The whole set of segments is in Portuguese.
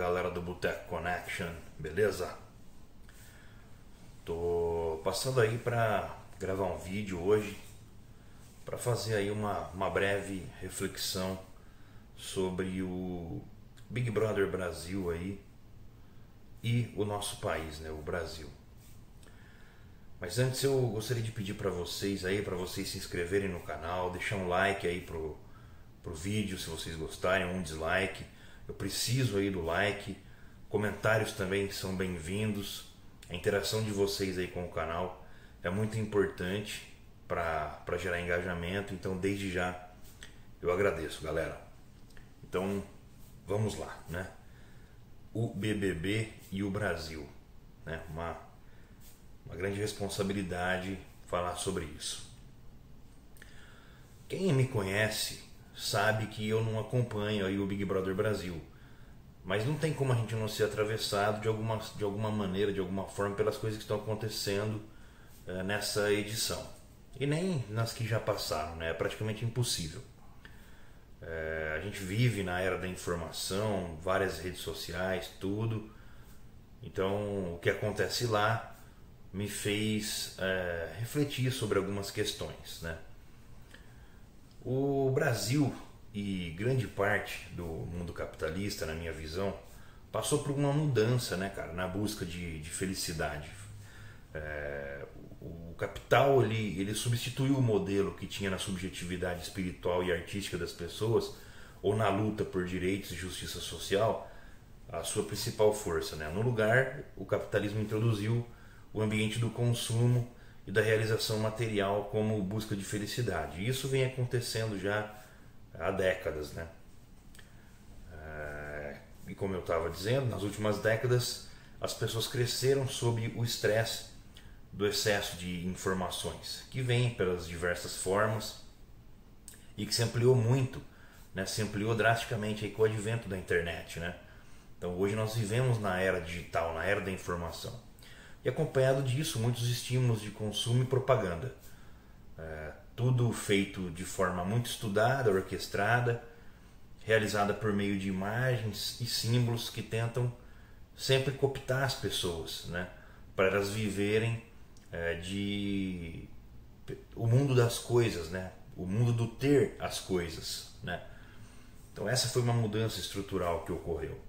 galera do Boteco Connection, beleza? Tô passando aí para gravar um vídeo hoje para fazer aí uma, uma breve reflexão sobre o Big Brother Brasil aí e o nosso país, né, o Brasil. Mas antes eu gostaria de pedir para vocês aí, para vocês se inscreverem no canal, deixar um like aí pro, pro vídeo se vocês gostarem, um dislike. Eu preciso aí do like. Comentários também são bem-vindos. A interação de vocês aí com o canal é muito importante para gerar engajamento. Então, desde já, eu agradeço, galera. Então, vamos lá, né? O BBB e o Brasil, né? Uma uma grande responsabilidade falar sobre isso. Quem me conhece sabe que eu não acompanho aí o Big Brother Brasil, mas não tem como a gente não ser atravessado de alguma, de alguma maneira, de alguma forma, pelas coisas que estão acontecendo é, nessa edição. E nem nas que já passaram, né? é praticamente impossível. É, a gente vive na era da informação, várias redes sociais, tudo. Então, o que acontece lá me fez é, refletir sobre algumas questões. Né? O Brasil e grande parte do mundo capitalista, na minha visão, passou por uma mudança, né, cara, na busca de, de felicidade. É, o capital ele, ele substituiu o modelo que tinha na subjetividade espiritual e artística das pessoas ou na luta por direitos e justiça social a sua principal força. Né? No lugar, o capitalismo introduziu o ambiente do consumo e da realização material como busca de felicidade. Isso vem acontecendo já há décadas, né? É, e como eu estava dizendo, nas últimas décadas as pessoas cresceram sob o estresse do excesso de informações que vem pelas diversas formas e que se ampliou muito, né? Se ampliou drasticamente com o advento da internet, né? Então hoje nós vivemos na era digital, na era da informação e acompanhado disso muitos estímulos de consumo e propaganda. É, tudo feito de forma muito estudada, orquestrada, realizada por meio de imagens e símbolos que tentam sempre cooptar as pessoas, né, para elas viverem é, de o mundo das coisas, né, o mundo do ter as coisas, né. Então essa foi uma mudança estrutural que ocorreu.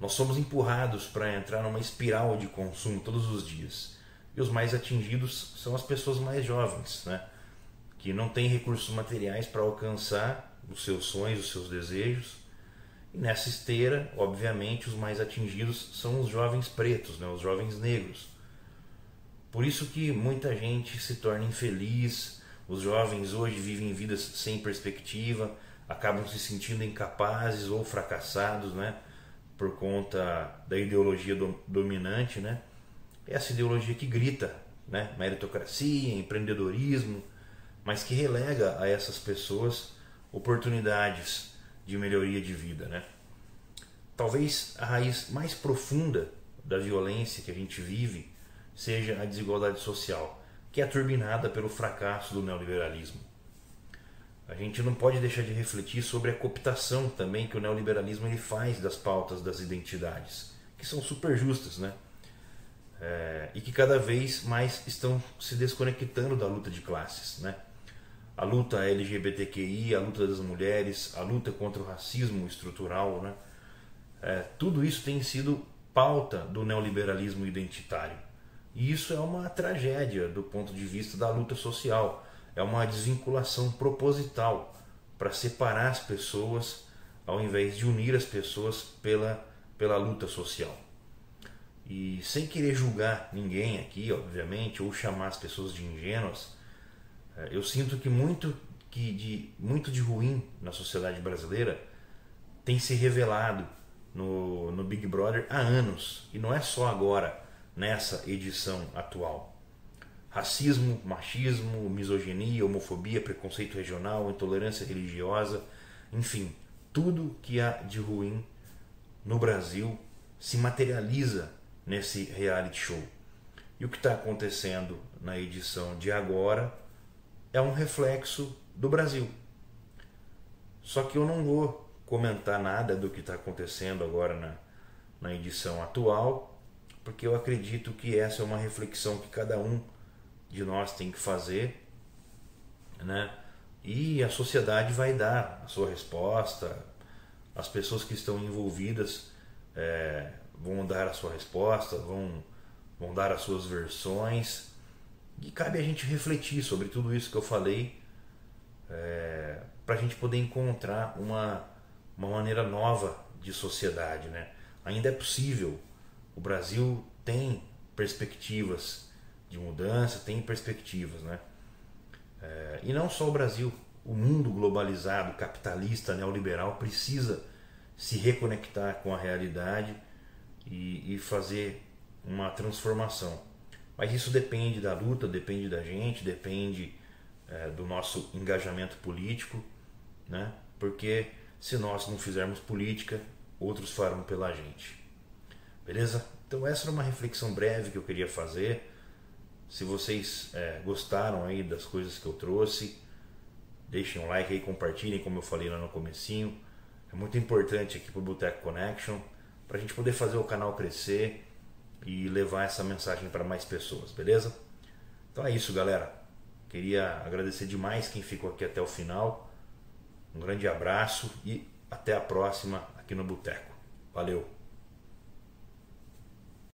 Nós somos empurrados para entrar numa espiral de consumo todos os dias. E os mais atingidos são as pessoas mais jovens, né? que não têm recursos materiais para alcançar os seus sonhos, os seus desejos. E nessa esteira, obviamente, os mais atingidos são os jovens pretos, né? os jovens negros. Por isso que muita gente se torna infeliz, os jovens hoje vivem vidas sem perspectiva, acabam se sentindo incapazes ou fracassados, né? Por conta da ideologia do, dominante, né? Essa ideologia que grita, né? Meritocracia, empreendedorismo, mas que relega a essas pessoas oportunidades de melhoria de vida, né? Talvez a raiz mais profunda da violência que a gente vive seja a desigualdade social, que é turbinada pelo fracasso do neoliberalismo a gente não pode deixar de refletir sobre a cooptação também que o neoliberalismo ele faz das pautas das identidades, que são super justas, né? É, e que cada vez mais estão se desconectando da luta de classes, né? A luta LGBTQI, a luta das mulheres, a luta contra o racismo estrutural, né? É, tudo isso tem sido pauta do neoliberalismo identitário. E isso é uma tragédia do ponto de vista da luta social é uma desvinculação proposital para separar as pessoas ao invés de unir as pessoas pela, pela luta social. E sem querer julgar ninguém aqui, obviamente, ou chamar as pessoas de ingênuas, é, eu sinto que muito, que de, muito de ruim na sociedade brasileira tem se revelado no, no Big Brother há anos, e não é só agora, nessa edição atual racismo, machismo, misoginia, homofobia, preconceito regional, intolerância religiosa, enfim, tudo que há de ruim no Brasil se materializa nesse reality show. E o que está acontecendo na edição de agora é um reflexo do Brasil. Só que eu não vou comentar nada do que está acontecendo agora na, na edição atual, porque eu acredito que essa é uma reflexão que cada um de nós tem que fazer, né? E a sociedade vai dar a sua resposta, as pessoas que estão envolvidas é, vão dar a sua resposta, vão, vão dar as suas versões. E cabe a gente refletir sobre tudo isso que eu falei é, para a gente poder encontrar uma, uma maneira nova de sociedade. Né? Ainda é possível. O Brasil tem perspectivas de mudança, tem perspectivas. Né? É, e não só o Brasil, o mundo globalizado, capitalista, neoliberal precisa se reconectar com a realidade e, e fazer uma transformação. Mas isso depende da luta, depende da gente, depende é, do nosso engajamento político, né? Porque se nós não fizermos política, outros farão pela gente. Beleza? Então essa era uma reflexão breve que eu queria fazer. Se vocês é, gostaram aí das coisas que eu trouxe, deixem um like aí, compartilhem, como eu falei lá no comecinho. É muito importante aqui para o Boteco Connection, para a gente poder fazer o canal crescer e levar essa mensagem para mais pessoas, beleza? Então é isso, galera. Queria agradecer demais quem ficou aqui até o final. Um grande abraço e até a próxima aqui no Boteco. Valeu!